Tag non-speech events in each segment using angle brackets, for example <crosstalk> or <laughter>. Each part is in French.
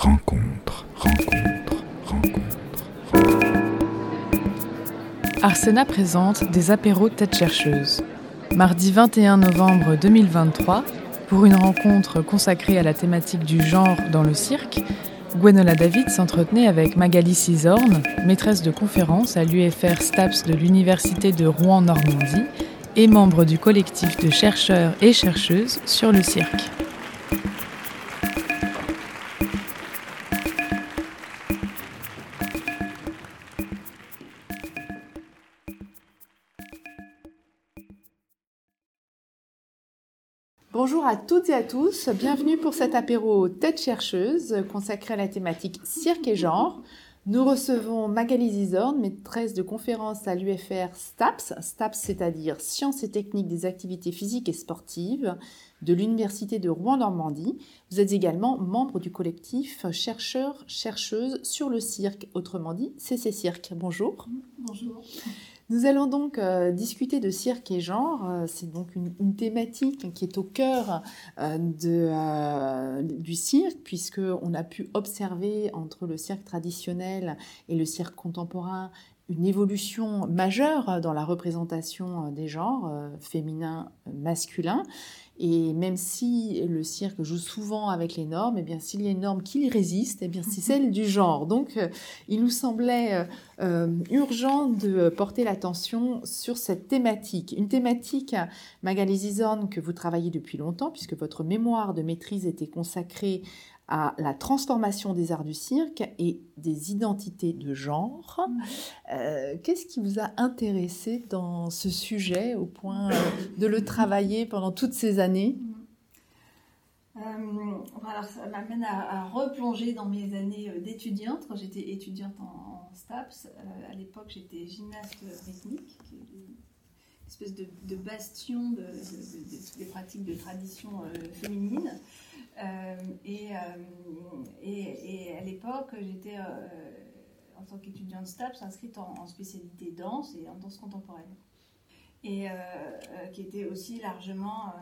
rencontre, rencontre, rencontre. Arsena présente des apéros tête chercheuse. Mardi 21 novembre 2023, pour une rencontre consacrée à la thématique du genre dans le cirque, Gwenola David s'entretenait avec Magali Cisorne, maîtresse de conférence à l'UFR STAPS de l'Université de Rouen-Normandie et membre du collectif de chercheurs et chercheuses sur le cirque. Bonjour à toutes et à tous, bienvenue pour cet apéro Tête chercheuse consacré à la thématique cirque et genre. Nous recevons Magali Zizorn, maîtresse de conférence à l'UFR STAPS, STAPS c'est-à-dire Sciences et techniques des activités physiques et sportives de l'Université de Rouen-Normandie. Vous êtes également membre du collectif chercheurs-chercheuses sur le cirque, autrement dit CC Cirque. Bonjour. Bonjour. Nous allons donc euh, discuter de cirque et genre. Euh, c'est donc une, thématique qui est au cœur euh, du cirque, puisqu'on a pu observer entre le cirque traditionnel et le cirque contemporain une évolution majeure dans la représentation des genres féminin, masculin. Et même si le cirque joue souvent avec les normes, et eh bien s'il y a une norme qui y résiste, et eh bien c'est celle du genre. Donc euh, il nous semblait euh, euh, urgent de porter l'attention sur cette thématique. Une thématique, Magali Zizorn, que vous travaillez depuis longtemps, puisque votre mémoire de maîtrise était consacrée à la transformation des arts du cirque et des identités de genre. Euh, qu'est-ce qui vous a intéressé dans ce sujet au point de le travailler pendant toutes ces années? Euh, alors ça m'amène à, replonger dans mes années euh, d'étudiante. Quand j'étais étudiante en, STAPS, à l'époque j'étais gymnaste rythmique, une espèce de, bastion de, toutes les pratiques de tradition féminine. Euh, euh, et, et, à l'époque, j'étais euh, en tant qu'étudiante STAPS inscrite en, spécialité danse et en danse contemporaine. Et qui était aussi largement,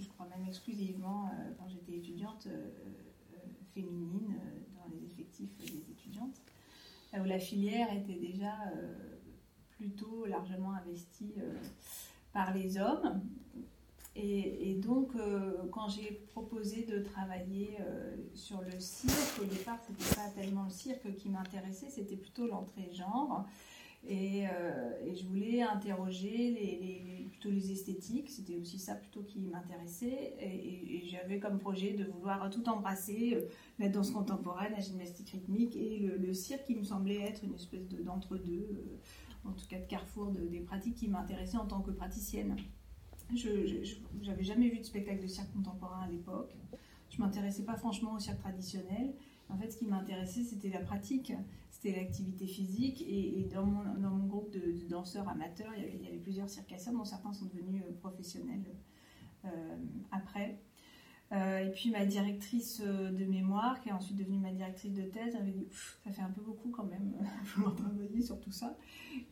je crois même exclusivement, quand j'étais étudiante, féminine dans les effectifs des étudiantes, où la filière était déjà plutôt largement investie par les hommes. Et, donc, euh, quand j'ai proposé de travailler euh, sur le cirque, au départ, c'était pas tellement le cirque qui m'intéressait, c'était plutôt l'entrée genre. Et, euh, je voulais interroger plutôt les esthétiques, c'était aussi ça plutôt qui m'intéressait. Et, j'avais comme projet de vouloir tout embrasser, la danse contemporaine, la gymnastique rythmique et le, cirque qui me semblait être une espèce d'entre-deux, en tout cas de carrefour des pratiques qui m'intéressaient en tant que praticienne. Je n'avais jamais vu de spectacle de cirque contemporain à l'époque. Je m'intéressais pas franchement au cirque traditionnel. En fait, ce qui m'intéressait, c'était la pratique, c'était l'activité physique. Et, dans, mon, groupe de, danseurs amateurs, il y, avait, il y, avait, plusieurs circassiens, dont certains sont devenus euh, professionnels euh, après. Euh, et puis ma directrice de mémoire, qui est ensuite devenue ma directrice de thèse, avait dit ça fait un peu beaucoup quand même, <laughs> vouloir travailler sur tout ça.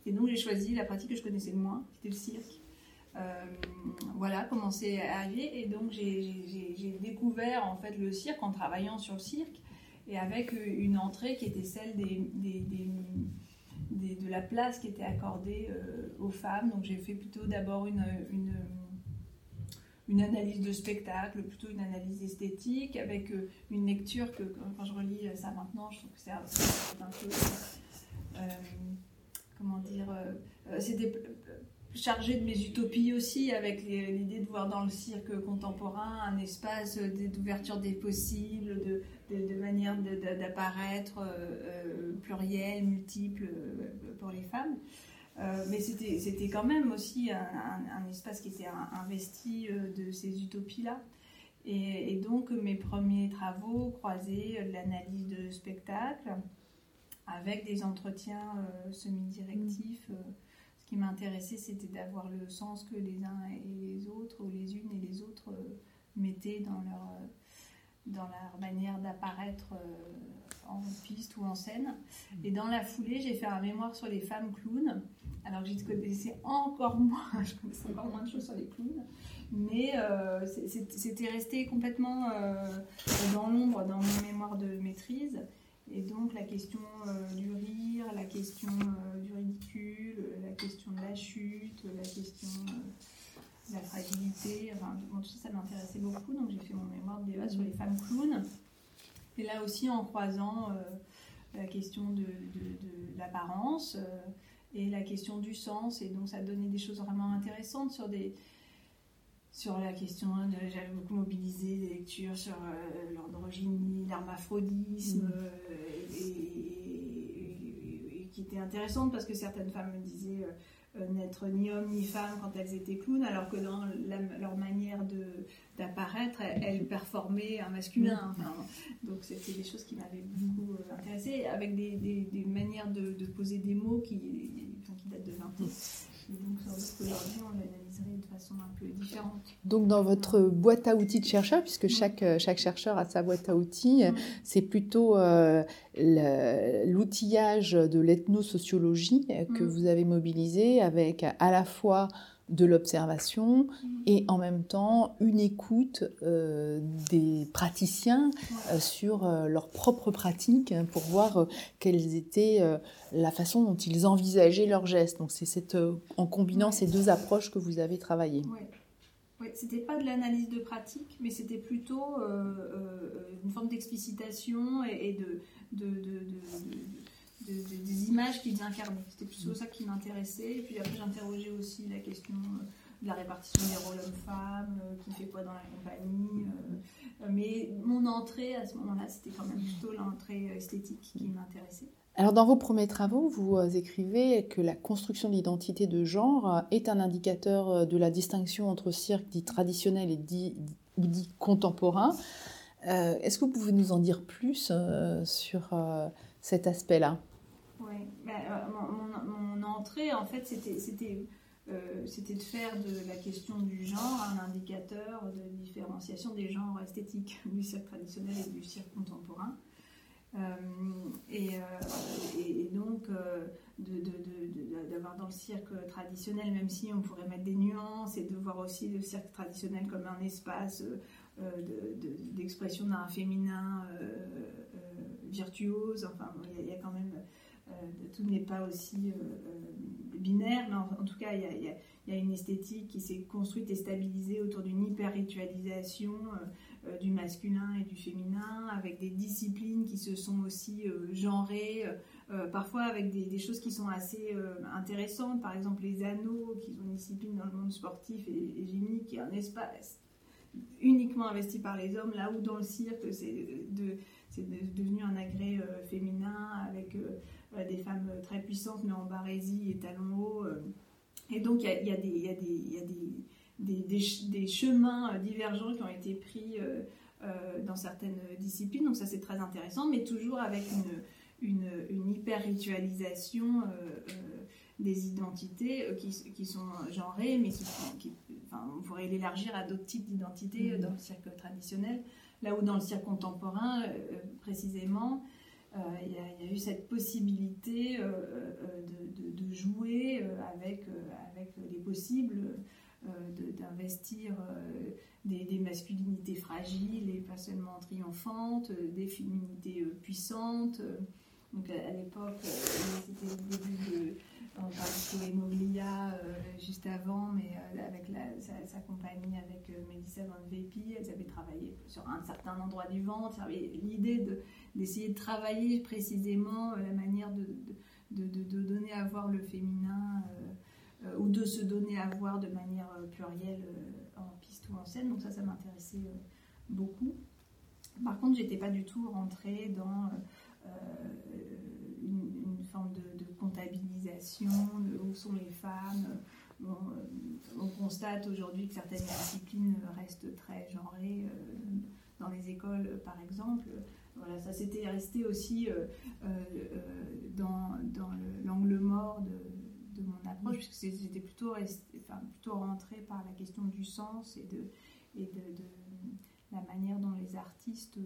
Et donc j'ai choisi la pratique que je connaissais le moins, qui était le cirque. Euh, voilà comment c'est arrivé. Et donc j'ai découvert en fait le cirque en travaillant sur le cirque et avec une entrée qui était celle de la place qui était accordée euh, aux femmes. Donc j'ai fait plutôt d'abord une, une, analyse de spectacle, plutôt une analyse esthétique, avec euh, une lecture que quand je relis ça maintenant, je trouve que c'est un, peu... comment dire C'était chargée de mes utopies aussi, avec l'idée de voir dans le cirque contemporain un espace d'ouverture des possibles, de, manière d'apparaître euh, pluriel, multiple euh, pour les femmes. Euh, mais c'était quand même aussi un, espace qui était investi de ces utopies-là. Et, donc mes premiers travaux croisaient l'analyse de spectacle avec des entretiens semi-directifs qui m'intéressait, c'était d'avoir le sens que les uns et les autres, ou les unes et les autres, euh, mettaient dans leur, euh, dans leur manière d'apparaître euh, en piste ou en scène. Mm. Et dans la foulée, j'ai fait un mémoire sur les femmes clowns, alors que je connaissais encore <laughs> moins, je connaissais encore moins de choses sur les clowns. Mais euh, c'était resté complètement dans l'ombre dans mon mémoire de maîtrise. Et donc la question euh, du rire, la question du ridicule, la question de la chute, la question de la fragilité, enfin, tout ça, ça m'intéressait beaucoup. Donc j'ai fait mon mémoire de débat sur les femmes clowns. Et là aussi en croisant la question de, de l'apparence et la question du sens. Et donc ça donnait des choses vraiment intéressantes sur des sur la question de j'avais beaucoup mobilisé des lectures sur euh, l'androgynie, l'hermaphrodisme, mm. euh, et, qui étaient intéressantes parce que certaines femmes me disaient euh, n'être ni homme ni femme quand elles étaient clowns, alors que dans leur manière d'apparaître, elles, performaient un masculin. Mm. donc c'était des choses qui m'avaient beaucoup intéressée, avec des, des, manières de, de, poser des mots qui, qui datent de 20 ans. Et donc aujourd'hui on de façon un peu différente. Donc dans votre boîte à outils de chercheur, puisque chaque, euh, chaque chercheur a sa boîte à outils, c'est plutôt euh, l'outillage de l'ethnosociologie que mm. vous avez mobilisé avec à la fois de l'observation et en même temps une écoute euh, des praticiens euh, sur euh, leurs propres pratiques hein, pour voir quelles étaient la façon dont ils envisageaient leurs gestes. Donc c'est cette, en combinant ces deux approches que vous avez travaillé. Oui, ouais, c'était pas de l'analyse de pratique, mais c'était plutôt une forme d'explicitation et, de, de, de, des images qu'ils incarnaient. C'était plutôt ça qui m'intéressait. Et puis après, j'interrogeais aussi la question euh, de la répartition des rôles hommes-femmes, euh, qui fait quoi dans la compagnie. Euh, mais mon entrée à ce moment-là, c'était quand même plutôt l'entrée esthétique qui m'intéressait. Alors, dans vos premiers travaux, vous écrivez que la construction de l'identité de genre est un indicateur de la distinction entre cirque dit traditionnel et dit, dit contemporain. Est-ce que vous pouvez nous en dire plus sur cet aspect-là? Euh, mon, entrée, en fait, c'était euh, c'était de faire de la question du genre un indicateur de différenciation des genres esthétiques <laughs> du cirque traditionnel et du cirque contemporain. Euh, et, donc d'avoir dans le cirque traditionnel, même si on pourrait mettre des nuances, et de voir aussi le cirque traditionnel comme un espace d'expression d'un féminin virtuose. Enfin, il y, a quand même euh, tout n'est pas aussi euh, euh, binaire, mais en, tout cas, il y, a, une esthétique qui s'est construite et stabilisée autour d'une hyper-ritualisation du masculin et du féminin, avec des disciplines qui se sont aussi genrées, parfois avec des, choses qui sont assez intéressantes, par exemple les anneaux, qui sont une discipline dans le monde sportif et, et qui est un espace uniquement investi par les hommes, là où dans le cirque, c'est de, devenu un agrès féminin avec euh, des femmes très puissantes, mais en barésie et talons hauts. Euh. Et donc, il y a, des, chemins euh, divergents qui ont été pris dans certaines disciplines. Donc, ça, c'est très intéressant, mais toujours avec une, hyper-ritualisation des identités qui, sont genrées, mais qui, on pourrait l'élargir à d'autres types d'identités mmh. dans le cirque traditionnel. Là où dans le cirque contemporain, précisément, euh, il y, a eu cette possibilité euh, euh, de, jouer avec les possibles, d'investir des, masculinités fragiles et pas seulement triomphantes, des féminités puissantes. Donc à, l'époque, c'était le début de. On parlait de Moglia juste avant, mais avec sa, compagnie, avec Melissa Van Vepi, elles avaient travaillé sur un certain endroit du ventre. L'idée de d'essayer de travailler précisément euh, la manière de, donner à voir le féminin euh, euh, ou de se donner à voir de manière plurielle en piste ou en scène. Donc ça, ça m'intéressait beaucoup. Par contre, j'étais pas du tout rentrée dans une, forme de, comptabilisation où sont les femmes. on constate aujourd'hui que certaines disciplines restent très genrées dans les écoles, par exemple. Voilà, ça s'était resté aussi euh, euh, euh, dans, dans l'angle mort de, mon approche, puisque j'étais plutôt, enfin, plutôt rentrée par la question du sens et de, et de, la manière dont les artistes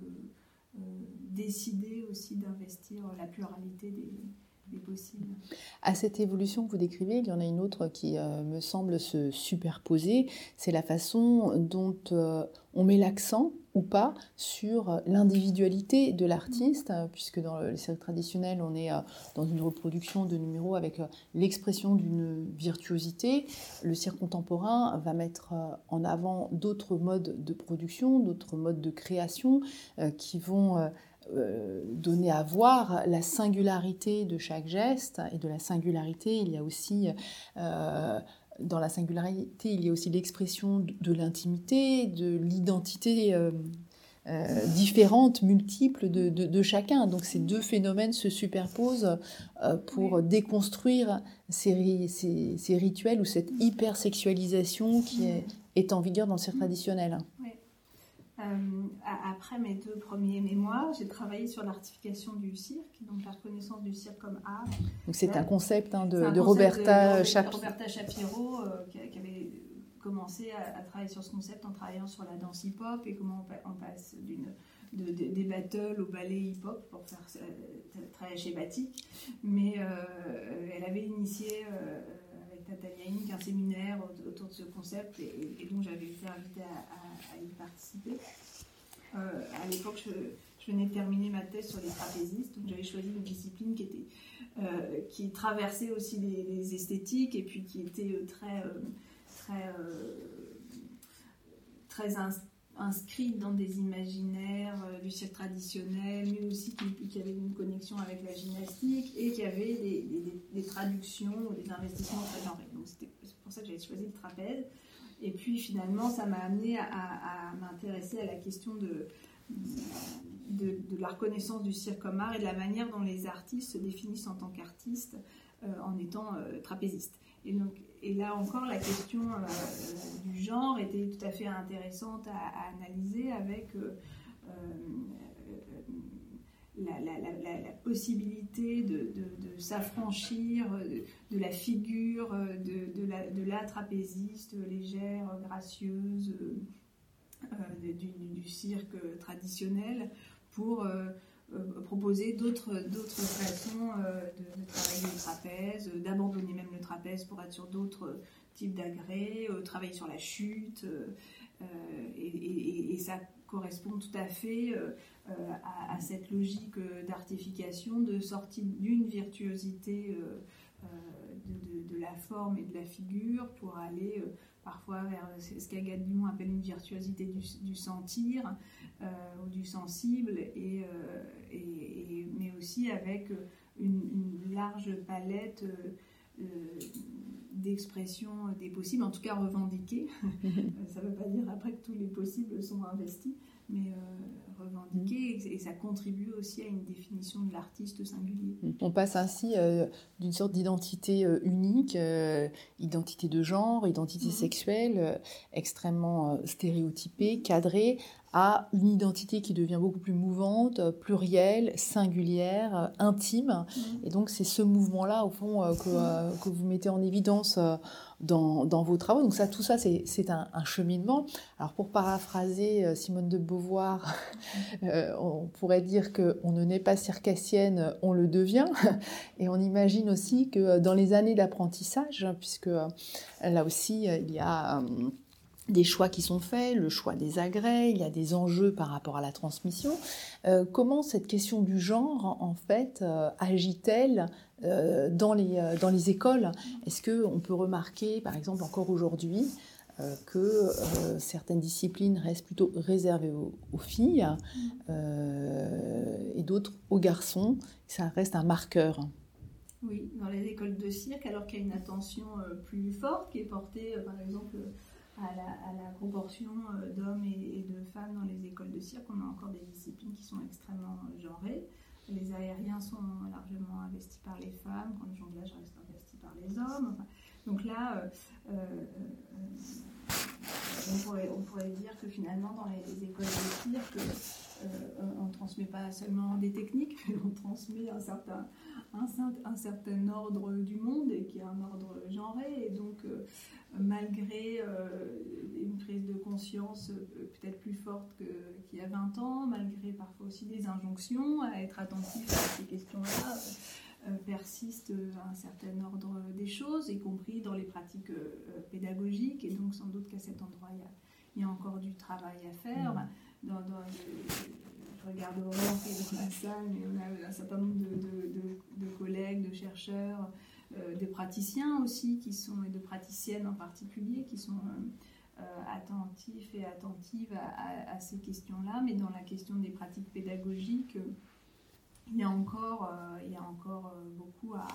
décidaient aussi d'investir la pluralité des, des possibles. À cette évolution que vous décrivez, il y en a une autre qui euh, me semble se superposer, c'est la façon dont euh, on met l'accent ou pas sur l'individualité de l'artiste, euh, puisque dans le cirque traditionnel, on est dans une reproduction de numéros avec l'expression d'une virtuosité. Le cirque contemporain va mettre en avant d'autres modes de production, d'autres modes de création qui vont euh, donner à voir la singularité de chaque geste. Et de la singularité il y a aussi euh, dans la singularité il y a aussi l'expression de, l'intimité de l'identité euh, différente multiple de, chacun. Donc ces deux phénomènes se superposent pour déconstruire ces, ces, rituels ou cette hypersexualisation qui est, est en vigueur dans le cirque traditionnel. Euh, après mes deux premiers mémoires, j'ai travaillé sur l'artification du cirque, donc la reconnaissance du cirque comme art. Donc c'est un concept hein, de, Roberta, Shapiro, euh, qui, avait commencé à, travailler sur ce concept en travaillant sur la danse hip-hop et comment on, passe d'une des battles au ballet hip-hop pour faire euh, très schématique. Mais elle avait initié Inc, un séminaire autour de ce concept et, donc j'avais été invitée à, y participer. Euh, à l'époque, je, venais de terminer ma thèse sur les trapézistes, donc j'avais choisi une discipline qui, était, euh, qui traversait aussi les, esthétiques et puis qui était euh, très, très, très inscrite dans des imaginaires du cirque traditionnel, mais aussi qui, avait une connexion avec la gymnastique et qui avait des, traductions ou des investissements très genrés. Donc c'est pour ça que j'avais choisi le trapèze. Et puis finalement, ça m'a amené à, m'intéresser à la question de, de, la reconnaissance du cirque comme art et de la manière dont les artistes se définissent en tant qu'artistes euh, en étant euh, trapézistes. Et là encore, la question euh, du genre était tout à fait intéressante à, analyser avec la, possibilité de, s'affranchir de, la figure de, la, trapéziste légère, gracieuse euh, du, cirque traditionnel pour euh, euh, proposer d'autres façons de, travailler le trapèze, d'abandonner même le trapèze pour être sur d'autres types d'agrès, travailler sur la chute. et, ça correspond tout à fait euh, à, cette logique euh, d'artification, de sortie d'une virtuosité euh, de, la forme et de la figure pour aller parfois vers ce qu'Agathe Dumont appelle une virtuosité du, sentir ou du sensible, et, mais aussi avec une, large palette d'expression des possibles, en tout cas revendiquées. <laughs> ça ne veut pas dire après que tous les possibles sont investis, mais revendiquer et ça contribue aussi à une définition de l'artiste singulier. On passe ainsi euh, d'une sorte d'identité euh, unique, euh, identité de genre, identité mhm. sexuelle, extrêmement stéréotypée, cadrée, à une identité qui devient beaucoup plus mouvante, plurielle, singulière, intime. Mhm. Et donc c'est ce mouvement-là, au fond, que, que, vous mettez en évidence dans, vos travaux. Donc ça, tout ça, c'est un, cheminement. Alors pour paraphraser euh, Simone de Beauvoir, <laughs> euh, on pourrait dire qu'on ne naît pas circassienne, on le devient. <laughs> Et on imagine aussi que euh, dans les années d'apprentissage, puisque là aussi, il y a des choix qui sont faits, le choix des agrès, il y a des enjeux par rapport à la transmission. comment cette question du genre, en fait, agit-elle euh, dans, les, euh, dans les écoles, est-ce qu'on peut remarquer, par exemple, encore aujourd'hui, euh, que certaines disciplines restent plutôt réservées aux, filles et d'autres aux garçons? Ça reste un marqueur. Oui, dans les écoles de cirque, alors qu'il y a une attention plus forte qui est portée, par exemple, à la, proportion d'hommes et, de femmes dans les écoles de cirque, on a encore des disciplines qui sont extrêmement genrées. Les aériens sont largement investis par les femmes, quand le jonglage reste investi par les hommes. donc là, euh, euh, on, pourrait, dire que finalement, dans les, écoles de cirque, euh, on ne transmet pas seulement des techniques, mais on transmet un certain, ordre du monde, et qui est un ordre genré. Et donc, malgré euh, une prise de conscience euh, peut-être plus forte qu'il y a 20 ans, malgré parfois aussi des injonctions à être attentif à ces questions-là, persiste un certain ordre des choses, y compris dans les pratiques pédagogiques, et donc sans doute qu'à cet endroit, il y, a, encore du travail à faire. Mmh. Dans, je regarde Aurore qui est dans la salle, mais on a un certain nombre de, collègues, de chercheurs, de praticiens aussi, qui sont, et de praticiennes en particulier, qui sont euh, attentif et attentive à, ces questions-là, mais dans la question des pratiques pédagogiques, il y a encore, euh, il y a encore euh, beaucoup à,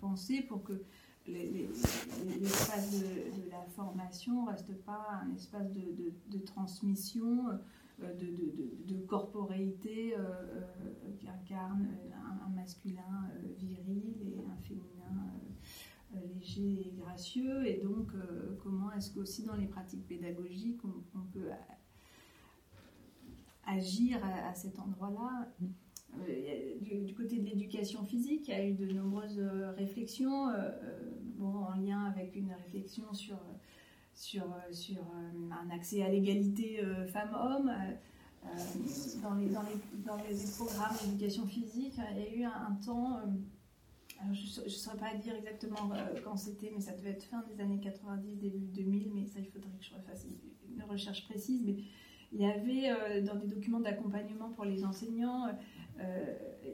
penser pour que l'espace de, la formation reste pas un espace de, transmission, de, corporéité qui incarne un masculin viril et un féminin euh, léger et gracieux. Et donc, euh, comment est-ce qu'aussi dans les pratiques pédagogiques, on, peut agir à, cet endroit-là? Euh, du, côté de l'éducation physique, il y a eu de nombreuses réflexions, bon, en lien avec une réflexion sur, sur, sur un accès à l'égalité femmes-hommes. dans, les, dans, les, dans, les, programmes d'éducation physique, il y a eu un temps je ne saurais pas dire exactement euh, quand c'était, mais ça devait être fin des années 90, début 2000, mais ça, il faudrait que je refasse une recherche précise. Mais il y avait euh, dans des documents d'accompagnement pour les enseignants euh,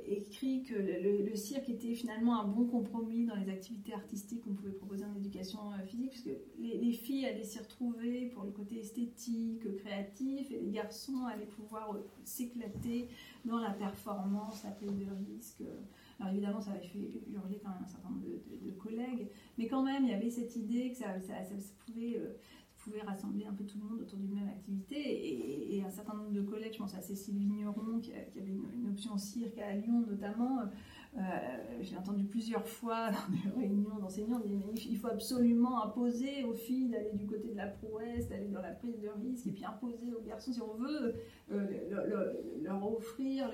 écrit que le, cirque était finalement un bon compromis dans les activités artistiques qu'on pouvait proposer en éducation physique, puisque les, les, filles allaient s'y retrouver pour le côté esthétique, créatif, et les garçons allaient pouvoir s'éclater dans la performance, la prise de risque. Alors évidemment, ça avait fait hurler quand même un certain nombre de, collègues, mais quand même, il y avait cette idée que ça, euh, pouvait, rassembler un peu tout le monde autour d'une même activité. Et, un certain nombre de collègues, je pense à Cécile Vigneron, qui, avait une, option cirque à Lyon notamment, euh, j'ai entendu plusieurs fois dans des réunions d'enseignants il faut absolument imposer aux filles d'aller du côté de la prouesse, d'aller dans la prise de risque, et puis imposer aux garçons, si on veut, euh, leur offrir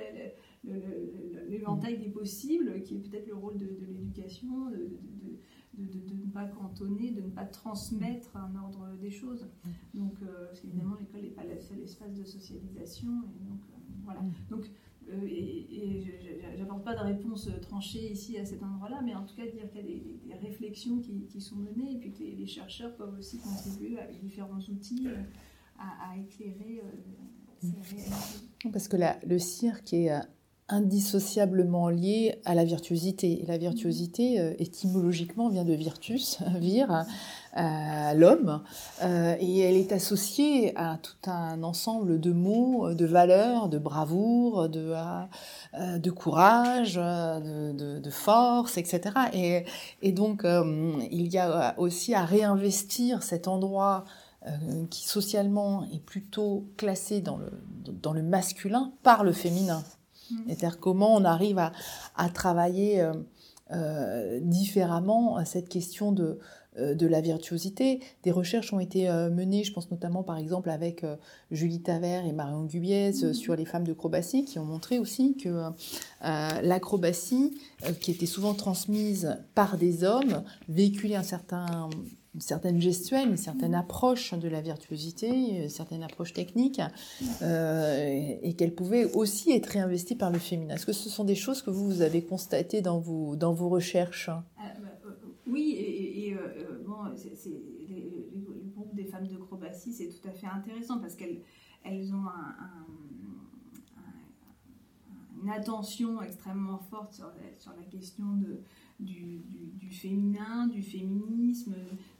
l'éventail des possibles, qui est peut-être le rôle de, l'éducation, ne pas cantonner, de ne pas transmettre un ordre des choses. Donc, euh, parce qu'évidemment, l'école n'est pas le seul espace de socialisation. Donc, euh, euh, n'apporte pas de réponse tranchée ici à cet endroit-là, mais en tout cas dire qu'il y a des, réflexions qui, sont menées et puis que les, chercheurs peuvent aussi contribuer avec différents outils à, éclairer ces réalités. Parce que le cirque est indissociablement lié à la virtuosité. Et la virtuosité, euh, étymologiquement, vient de virtus, <laughs> vir, euh, l'homme, euh, et elle est associée à tout un ensemble de mots, de valeurs, de bravoure, de, de courage, de, force, etc. Et, et donc, il y a aussi à réinvestir cet endroit qui socialement est plutôt classé dans le, dans le masculin par le féminin. C'est-à-dire comment on arrive à, travailler euh, euh, différemment euh, cette question de, de la virtuosité. Des recherches ont été menées, je pense notamment par exemple avec Julie Tavert et Marion Gubiez sur les femmes d'acrobatie, qui ont montré aussi que l'acrobatie, qui était souvent transmise par des hommes, véhiculait un certain une certaine gestuelle, une certaine approche de la virtuosité, une certaine approche technique, euh, et qu'elle pouvait aussi être réinvestie par le féminin. Est-ce que ce sont des choses que vous, vous avez constatées dans vos, dans vos recherches? Euh, euh, Oui, et, le groupe des femmes d'acrobatie, c'est tout à fait intéressant parce qu'elles elles ont une attention extrêmement forte sur sur la question de du, féminin, du féminisme,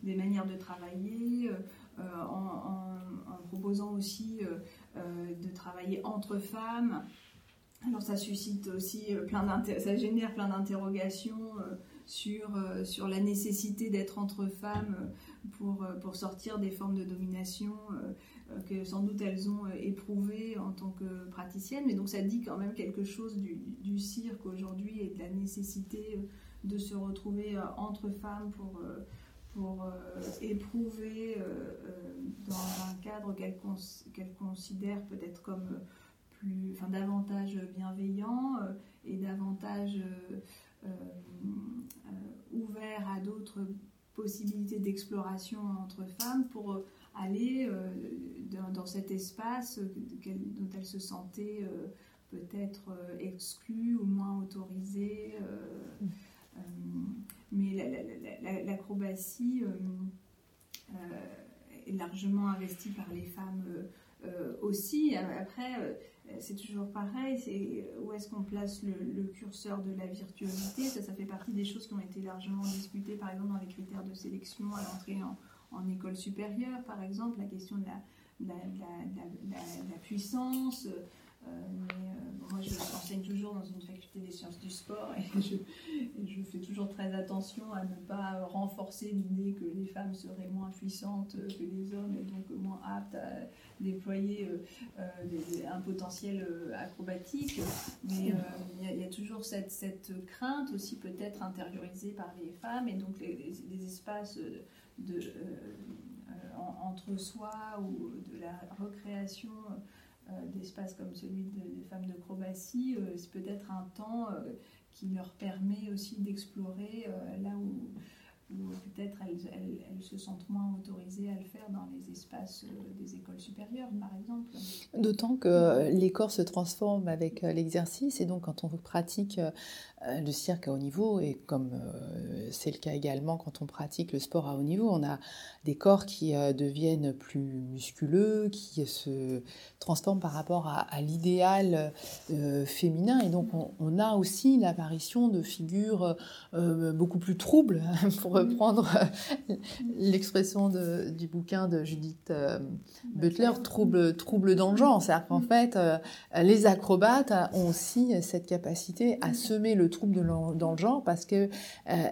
des manières de travailler, euh, en, proposant aussi euh, euh, de travailler entre femmes. Alors ça suscite aussi plein ça génère plein d'interrogations sur, sur la nécessité d'être entre femmes pour, pour sortir des formes de domination que sans doute elles ont éprouvées en tant que praticiennes. Mais donc ça dit quand même quelque chose du, cirque aujourd'hui et de la nécessité de se retrouver euh, entre femmes pour, euh, pour euh, éprouver dans un cadre qu'elles considèrent peut-être comme plus, enfin, davantage bienveillant et davantage ouvert à d'autres possibilités d'exploration entre femmes pour aller dans, cet espace dont elles se sentaient peut-être exclus ou moins autorisés. Mais l'acrobatie est largement investie par les femmes aussi. Après, c'est toujours pareil, c'est où est-ce qu'on place le, curseur de la virtuosité? Ça, ça fait partie des choses qui ont été largement discutées, par exemple, dans les critères de sélection à l'entrée en, école supérieure, par exemple, la question de la, puissance. Euh, euh, moi, je enseigne toujours dans une faculté des sciences du sport et je, fais toujours très attention à ne pas renforcer l'idée que les femmes seraient moins puissantes que les hommes et donc moins aptes à déployer euh, un potentiel acrobatique. Mais il y, a toujours cette, cette crainte aussi peut-être intériorisée par les femmes et donc les, les espaces de, entre soi ou de la recréation euh, d'espaces comme celui des femmes de Croatie, euh, c'est peut-être un temps euh, qui leur permet aussi d'explorer là où, peut-être elles, se sentent moins autorisées à le faire dans les espaces des écoles supérieures, par exemple. D'autant que les corps se transforment avec l'exercice, et donc quand on pratique euh, le cirque à haut niveau, et comme euh, c'est le cas également quand on pratique le sport à haut niveau, on a des corps qui euh, deviennent plus musculeux, qui se transforment par rapport à, l'idéal féminin, et donc on, a aussi l'apparition de figures beaucoup plus troubles, <laughs> pour reprendre l'expression du bouquin de Judith Butler, trouble, trouble dans le genre. C'est-à-dire qu'en fait, les acrobates ont aussi cette capacité à semer le trouble dans le genre parce que euh,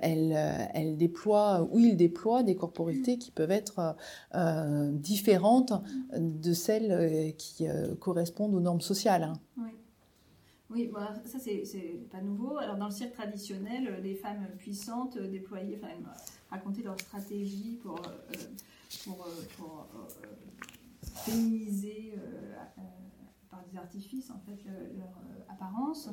elle, euh, déploie ou il déploie des corporités qui peuvent être euh, différentes de celles qui correspondent aux normes sociales. Hein. Oui. Oui, ça c'est pas nouveau. Alors dans le cirque traditionnel, les femmes puissantes déployaient, racontaient leur stratégie pour, pour, pour féminiser par des artifices en fait leur apparence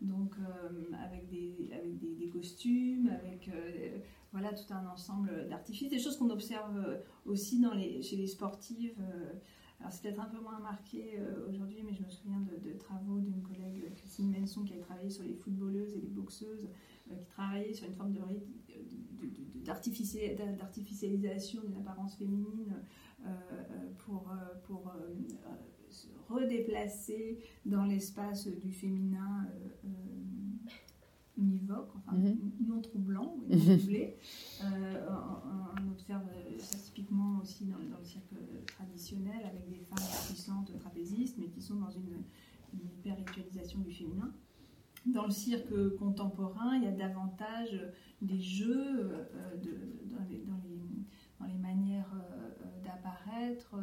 donc euh, avec, des, avec des, costumes, avec euh, voilà, tout un ensemble d'artifices, des choses qu'on observe euh, aussi chez les sportives. alors c'est peut-être un peu moins marqué aujourd'hui, mais je me souviens de, travaux d'une collègue, Christine Menson, qui a travaillé sur les footballeuses et les boxeuses, qui travaillait sur une forme de, d'artificialisation d'une apparence féminine pour, pour redéplacer dans l'espace du féminin euh, euh, univoque, enfin mhm. non troublant, ou non troublé. <laughs> Euh, on, observe ça typiquement aussi dans, le cirque traditionnel avec des femmes puissantes trapézistes, mais qui sont dans une, hyper-ritualisation du féminin. Dans le cirque contemporain, il y a davantage des jeux dans, les, dans, les, manières d'apparaître,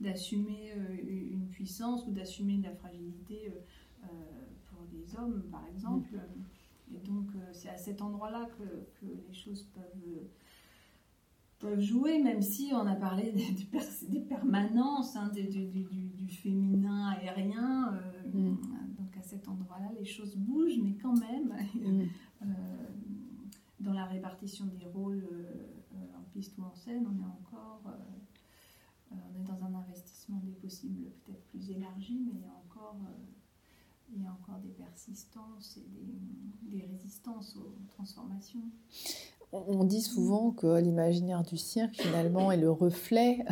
d'assumer euh, une puissance ou d'assumer de la fragilité euh, euh, pour les hommes, par exemple. Et donc, c'est à cet endroit-là que, les choses peuvent peuvent jouer, même si on a parlé <laughs> des, permanences, hein, du, féminin aérien. Mm. Donc à cet endroit-là, les choses bougent, mais quand même, <laughs> mm. dans la répartition des rôles en piste ou en scène, on est encore on est dans un investissement des possibles peut-être plus élargi, mais il y a encore, euh, il y a encore des persistances et des, des résistances aux transformations. On dit souvent que l'imaginaire du cirque, finalement, est le reflet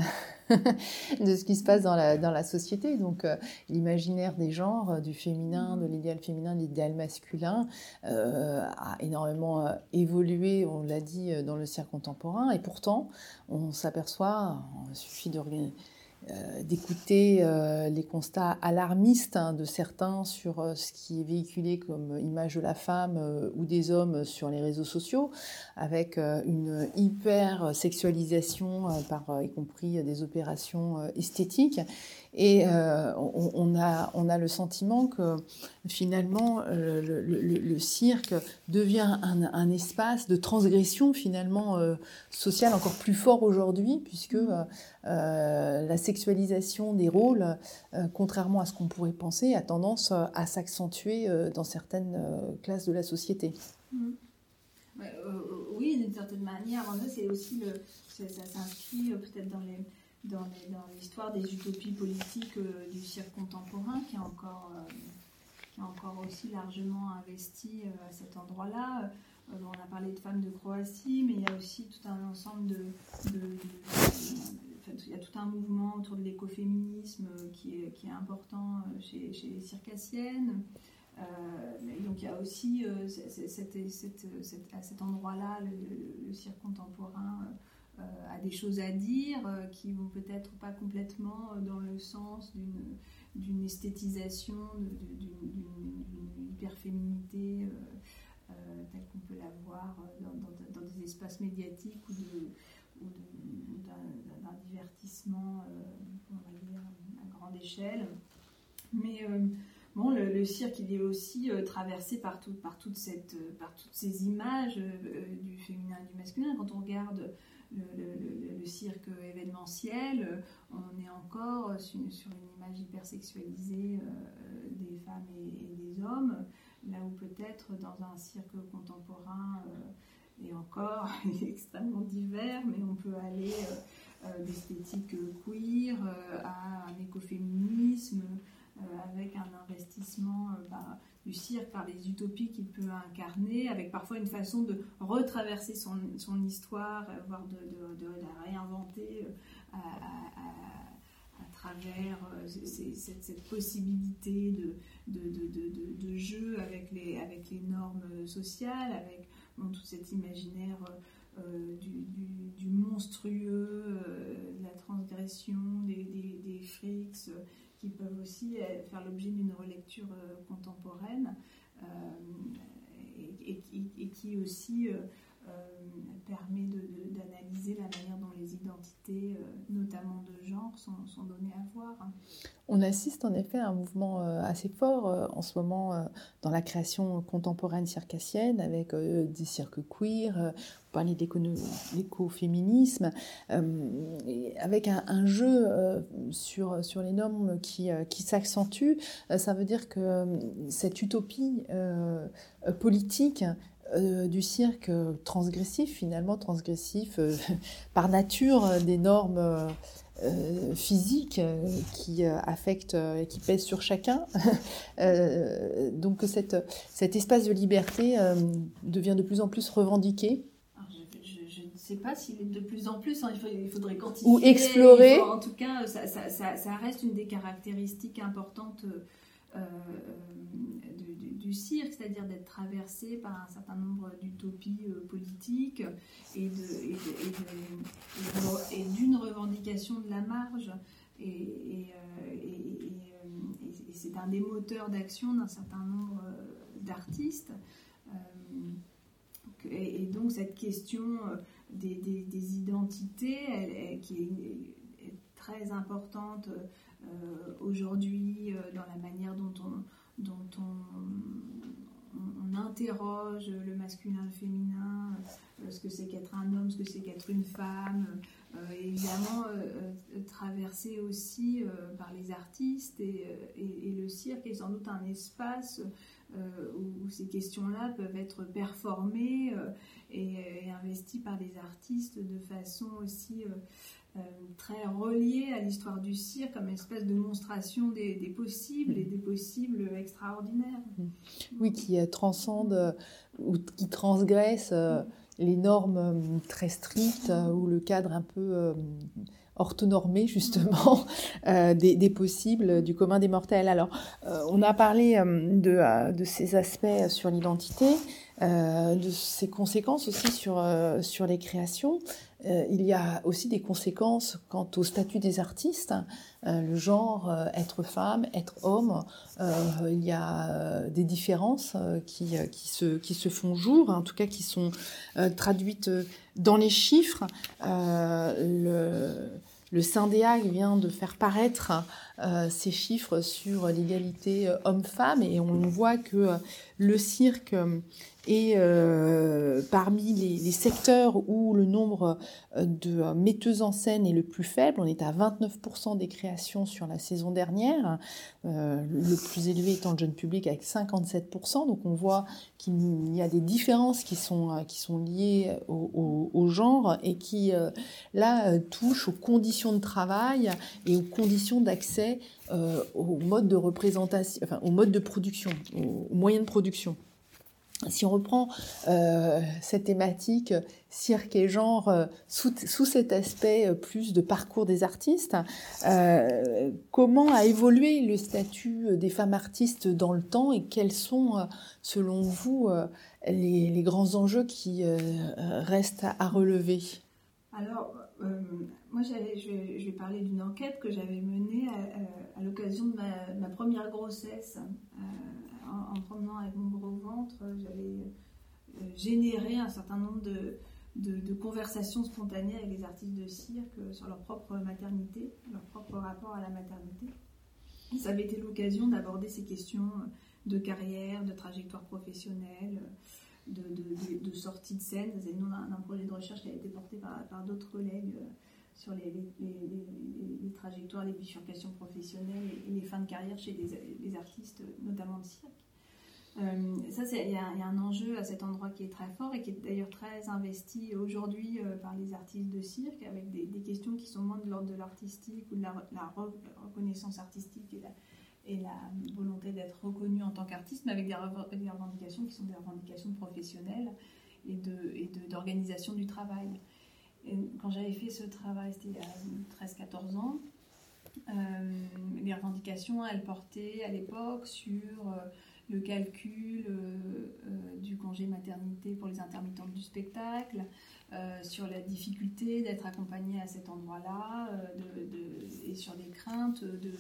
<laughs> de ce qui se passe dans la, dans la société. Donc, euh, l'imaginaire des genres, du féminin, de l'idéal féminin, de l'idéal masculin, euh, a énormément euh, évolué, on l'a dit, dans le cirque contemporain. Et pourtant, on s'aperçoit, il suffit de euh, d'écouter euh, les constats alarmistes hein, de certains sur euh, ce qui est véhiculé comme image de la femme ou des hommes sur les réseaux sociaux, avec une hyper sexualisation par y compris des opérations esthétiques. Et on, a, on a le sentiment que finalement le, cirque devient un, espace de transgression finalement sociale encore plus fort aujourd'hui, puisque la sexualisation des rôles, euh, contrairement à ce qu'on pourrait penser, a tendance euh, à s'accentuer euh, dans certaines classes de la société. Mmh. oui, d'une certaine manière. c'est aussi le, ça, s'inscrit peut-être dans les dans l'histoire des utopies politiques du cirque contemporain qui est encore qui a encore aussi largement investi à cet endroit-là. on a parlé de femmes de Croatie, mais il y a aussi tout un ensemble de, il y a tout un mouvement autour de l'écoféminisme qui est, qui est important chez, chez les circassiennes. donc il y a aussi à cet endroit-là le, cirque contemporain euh, a des choses à dire euh, qui vont peut-être pas complètement euh, dans le sens d'une esthétisation, d'une hyperféminité telle qu'on peut la voir dans, des espaces médiatiques ou d'un divertissement à grande échelle. Mais bon, le, cirque, il est aussi traversé par, par, toute cette, par toutes ces images du féminin et du masculin. Quand on regarde le, cirque événementiel, on est encore sur, une image hypersexualisée euh, des femmes et, des hommes, là où peut-être dans un cirque contemporain, euh, et encore <laughs> extrêmement divers, mais on peut aller euh, d'esthétique queer à un écoféminisme, avec un investissement bah, du cirque par les utopies qu'il peut incarner, avec parfois une façon de retraverser son, son histoire, euh, voire de, de, la réinventer euh, à, à, travers euh, cette, cette, possibilité de, de, jeu avec les, avec les normes sociales, avec tout cet imaginaire du, du, monstrueux, de la transgression, des, des, des frics qui peuvent aussi euh, faire l'objet d'une relecture euh, contemporaine euh, et, qui aussi permet d'analyser la manière identités, notamment de genre, sont, données à voir. On assiste en effet à un mouvement assez fort en ce moment dans la création contemporaine circassienne avec des cirques queer, parler d'écoféminisme, euh, avec un, jeu euh, sur, les normes qui, euh, qui s'accentue. ça veut dire que cette utopie politique du cirque transgressif, finalement transgressif <laughs> par nature des normes physiques qui affectent et qui pèsent sur chacun. <laughs> donc cette, cet espace de liberté devient de plus en plus revendiqué sais pas s'il est de plus en plus, hein, il, faudrait quantifier. Ou explorer. en tout cas, ça, reste une des caractéristiques importantes euh, c'est-à-dire d'être traversé par un certain nombre d'utopies euh, politiques et, d'une revendication de la marge. Et, euh, c'est un des moteurs d'action d'un certain nombre d'artistes. Et, donc cette question des, identités qui est, très importante euh, aujourd'hui euh, dans la manière dont on, dont on, interroge le masculin, le féminin, euh, ce que c'est qu'être un homme, ce que c'est qu'être une femme, évidemment traversé aussi par les artistes et, et, le cirque est sans doute un espace où, ces questions-là peuvent être performées et, investi par des artistes de façon aussi euh, euh, très reliée à l'histoire du cirque comme une espèce de monstration des, possibles et des possibles extraordinaires. Mm. Oui, qui euh, transcende ou qui transgresse les normes très strictes ou le cadre un peu orthonormé justement <laughs> des, possibles du commun des mortels. Alors, on a parlé de, de, ces aspects sur l'identité. Euh, de ses conséquences aussi sur, euh, sur les créations. Euh, il y a aussi des conséquences quant au statut des artistes, le genre, être femme, être homme. il y a des différences qui, qui, se, qui se font jour, en tout cas qui sont traduites dans les chiffres. le, le vient de faire paraître ces chiffres sur l'égalité homme-femme et on voit que le cirque Et euh, parmi les, secteurs où le nombre de metteuses en scène est le plus faible, on est à 29% des créations sur la saison dernière, le plus élevé étant le jeune public avec 57%. Donc on voit qu'il y a des différences qui sont, qui sont liées au, genre et qui, là, touchent aux conditions de travail et aux conditions d'accès euh, au mode de représentation, enfin, au mode de production, aux, moyens de production. Si on reprend euh, cette thématique cirque et genre euh, sous, sous, cet aspect plus de parcours des artistes, comment a évolué le statut des femmes artistes dans le temps et quels sont, selon vous, les, les, grands enjeux qui restent à relever? Alors, moi, je, je, vais parler d'une enquête que j'avais menée à, l'occasion de ma, première grossesse. Euh, en, promenant avec mon gros ventre, j'avais euh, généré un certain nombre de, de, conversations spontanées avec les artistes de cirque sur leur propre maternité, leur propre rapport à la maternité. ça avait été l'occasion d'aborder ces questions de carrière, de trajectoire professionnelle, de, de, sortie de scène. C'est le nom d'un projet de recherche qui a été porté par, d'autres collègues euh, sur les, les, trajectoires, les bifurcations professionnelles et, les fins de carrière chez les, artistes, notamment de cirque. Euh, ça, il y, a un enjeu à cet endroit qui est très fort et qui est d'ailleurs très investi aujourd'hui euh, par les artistes de cirque, avec des, questions qui sont moins de l'ordre de l'artistique ou de la, reconnaissance artistique et la, et volonté d'être reconnu en tant qu'artiste, mais avec des, revendications qui sont des revendications professionnelles et d'organisation de, du travail quand j'avais fait ce travail, c'était il y a 13-14 ans, euh, les revendications, elles portaient à l'époque sur euh, le calcul euh, du congé maternité pour les intermittentes du spectacle, sur la difficulté d'être accompagnée à cet endroit-là, et sur les craintes de,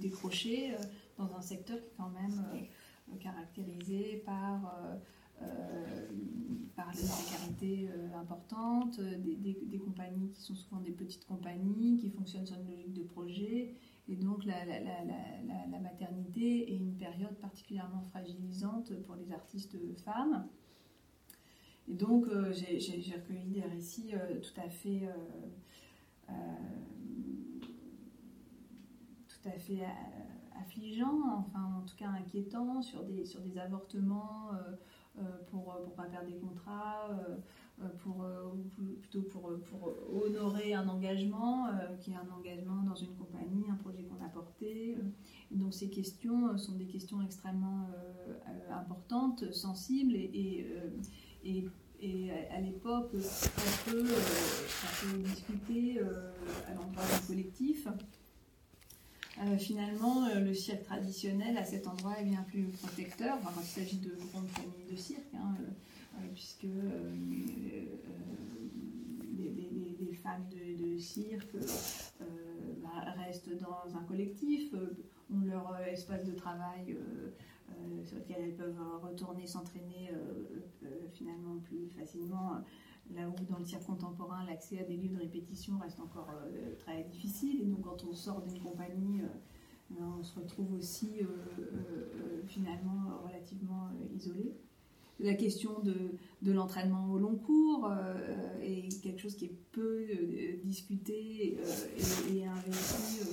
décrocher dans un secteur qui est quand même caractérisé par euh, par les précarités euh, importantes, euh, des, compagnies qui sont souvent des petites compagnies, qui fonctionnent sur une logique de projet. Et donc la, maternité est une période particulièrement fragilisante pour les artistes femmes. Et donc j'ai recueilli des récits tout à fait... tout à fait affligeants, enfin en tout cas inquiétants, sur des, sur des avortements euh, pour ne pas perdre des contrats, euh, euh, pour, plutôt pour, pour, honorer un engagement, qui est un engagement dans une compagnie, un projet qu'on a porté. donc ces questions sont des questions extrêmement importantes, sensibles et, et, et à l'époque, on peut, discuter à l'endroit du collectif. Euh, finalement, euh, le cirque traditionnel à cet endroit est bien plus protecteur, quand il s'agit de grandes familles de cirque, hein, euh, puisque les, femmes de, cirque bah, restent dans un collectif, ont leur espace de travail sur lequel elles peuvent retourner s'entraîner finalement plus facilement là où dans le cirque contemporain, l'accès à des lieux de répétition reste encore euh, très difficile. Et donc, quand on sort d'une compagnie, euh, ben, on se retrouve aussi euh, finalement relativement isolé. La question de, l'entraînement au long cours est quelque chose qui est peu discuté et, investi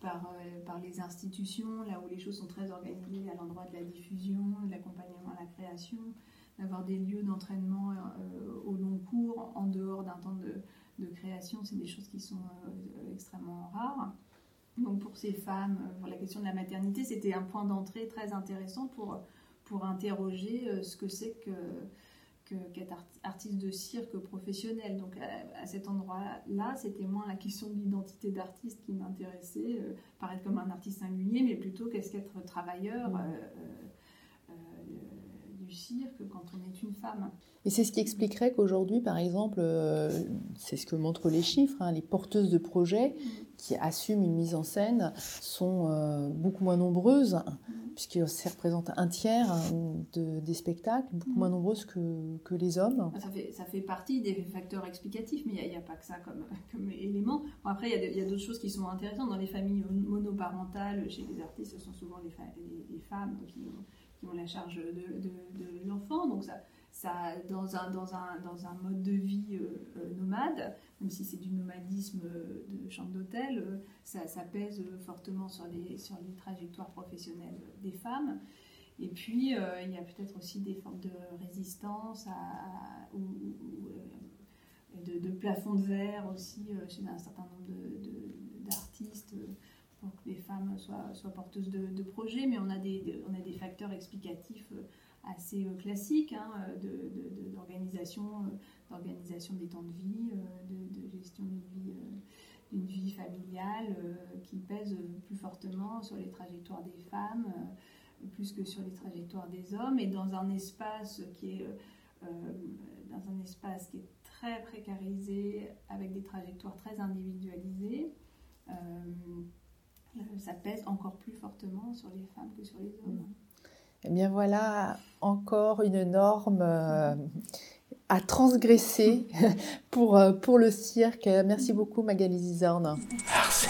par les institutions, là où les choses sont très organisées à l'endroit de la diffusion, de l'accompagnement à la création d'avoir des lieux d'entraînement euh, au long cours, en dehors d'un temps de, création, c'est des choses qui sont euh, extrêmement rares. Donc pour ces femmes, euh, pour la question de la maternité, c'était un point d'entrée très intéressant pour, pour interroger ce que c'est que qu'être artiste de cirque professionnel. Donc à, cet endroit-là, c'était moins la question de l'identité d'artiste qui m'intéressait, paraître comme un artiste singulier, mais plutôt qu'est-ce qu'être travailleur, cirque quand on est une femme. Et c'est ce qui expliquerait qu'aujourd'hui, par exemple, euh, c'est ce que montrent les chiffres, hein, les porteuses de projets qui assument une mise en scène sont euh, beaucoup moins nombreuses, puisque ça représente un tiers hein, de, des spectacles, beaucoup moins nombreuses que, que les hommes. Ça fait, ça fait, partie des facteurs explicatifs, mais il n'y a, pas que ça comme, <laughs> comme élément. après, il y a, d'autres choses qui sont intéressantes. Dans les familles monoparentales, chez les artistes, ce sont souvent les, les, les femmes qui ont qui ont la charge de, l'enfant. Donc ça, ça, dans, un, mode de vie nomade, même si c'est du nomadisme de chambre d'hôtel, ça, pèse fortement sur les, sur les trajectoires professionnelles des femmes. Et puis, il y a peut-être aussi des formes de résistance ou, de, de, plafond de verre aussi chez un certain nombre d'artistes pour que les femmes soient, porteuses de, projets, mais on a des, facteurs explicatifs euh, assez euh, classiques hein, d'organisation d'organisation des temps de vie, de, gestion d'une vie, d'une vie familiale qui pèsent plus fortement sur les trajectoires des femmes, plus que sur les trajectoires des hommes, et dans un espace qui est dans un espace qui est très précarisé, avec des trajectoires très individualisées. Euh, ça pèse encore plus fortement sur les femmes que sur les hommes. Mm. Eh bien voilà encore une norme euh, à transgresser <laughs> pour, euh, pour le cirque. Merci beaucoup Magali Zizorn. Merci.